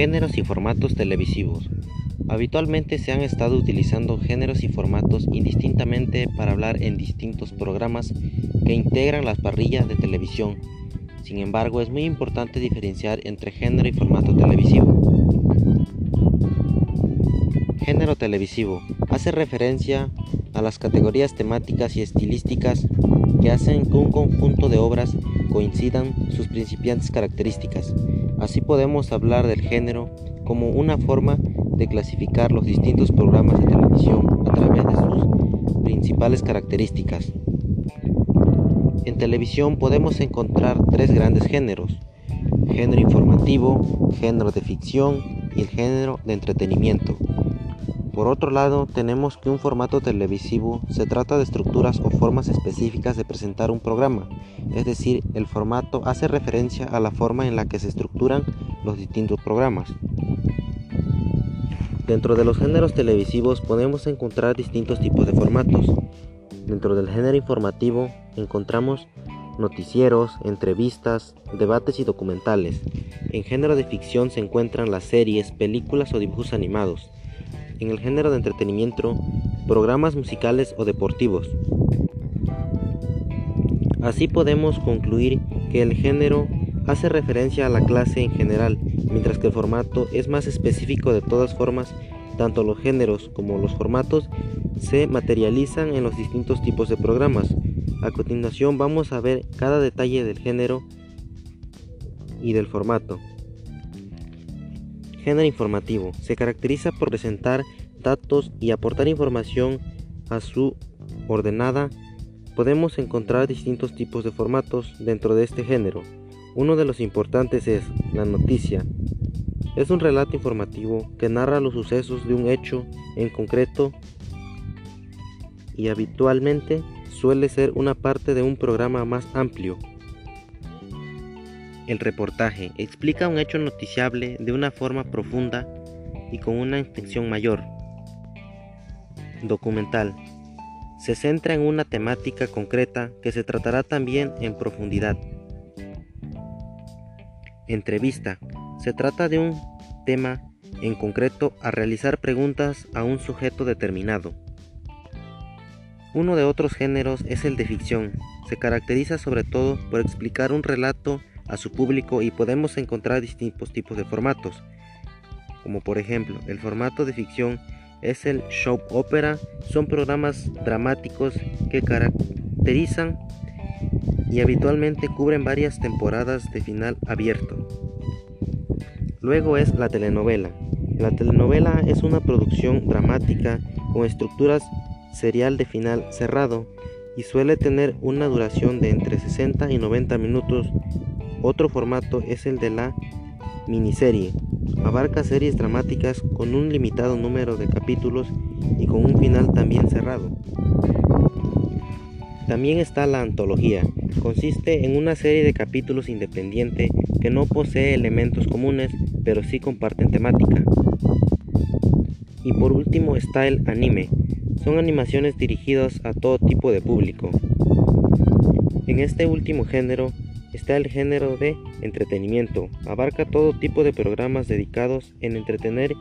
Géneros y formatos televisivos. Habitualmente se han estado utilizando géneros y formatos indistintamente para hablar en distintos programas que integran las parrillas de televisión. Sin embargo, es muy importante diferenciar entre género y formato televisivo. Género televisivo hace referencia a las categorías temáticas y estilísticas que hacen que un conjunto de obras coincidan sus principiantes características. Así podemos hablar del género como una forma de clasificar los distintos programas de televisión a través de sus principales características. En televisión podemos encontrar tres grandes géneros, género informativo, género de ficción y el género de entretenimiento. Por otro lado, tenemos que un formato televisivo se trata de estructuras o formas específicas de presentar un programa, es decir, el formato hace referencia a la forma en la que se estructuran los distintos programas. Dentro de los géneros televisivos podemos encontrar distintos tipos de formatos. Dentro del género informativo encontramos noticieros, entrevistas, debates y documentales. En género de ficción se encuentran las series, películas o dibujos animados en el género de entretenimiento, programas musicales o deportivos. Así podemos concluir que el género hace referencia a la clase en general, mientras que el formato es más específico de todas formas, tanto los géneros como los formatos se materializan en los distintos tipos de programas. A continuación vamos a ver cada detalle del género y del formato. Género informativo. Se caracteriza por presentar datos y aportar información a su ordenada. Podemos encontrar distintos tipos de formatos dentro de este género. Uno de los importantes es la noticia. Es un relato informativo que narra los sucesos de un hecho en concreto y habitualmente suele ser una parte de un programa más amplio el reportaje explica un hecho noticiable de una forma profunda y con una intención mayor. Documental. Se centra en una temática concreta que se tratará también en profundidad. Entrevista. Se trata de un tema en concreto a realizar preguntas a un sujeto determinado. Uno de otros géneros es el de ficción. Se caracteriza sobre todo por explicar un relato a su público y podemos encontrar distintos tipos de formatos, como por ejemplo el formato de ficción es el show opera, son programas dramáticos que caracterizan y habitualmente cubren varias temporadas de final abierto. Luego es la telenovela. La telenovela es una producción dramática con estructuras serial de final cerrado y suele tener una duración de entre 60 y 90 minutos otro formato es el de la miniserie. Abarca series dramáticas con un limitado número de capítulos y con un final también cerrado. También está la antología. Consiste en una serie de capítulos independiente que no posee elementos comunes, pero sí comparten temática. Y por último está el anime. Son animaciones dirigidas a todo tipo de público. En este último género está el género de entretenimiento. Abarca todo tipo de programas dedicados en entretener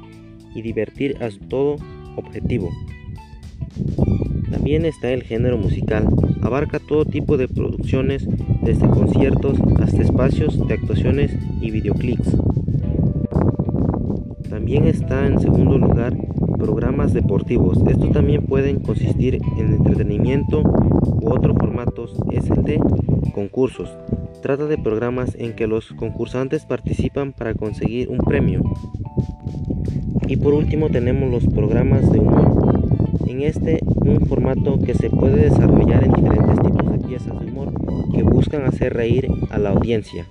y divertir a todo objetivo. También está el género musical. Abarca todo tipo de producciones, desde conciertos hasta espacios de actuaciones y videoclips. También está en segundo lugar programas deportivos. Estos también pueden consistir en entretenimiento u otros formatos. Es el de concursos. Trata de programas en que los concursantes participan para conseguir un premio. Y por último tenemos los programas de humor. En este un formato que se puede desarrollar en diferentes tipos de piezas de humor que buscan hacer reír a la audiencia.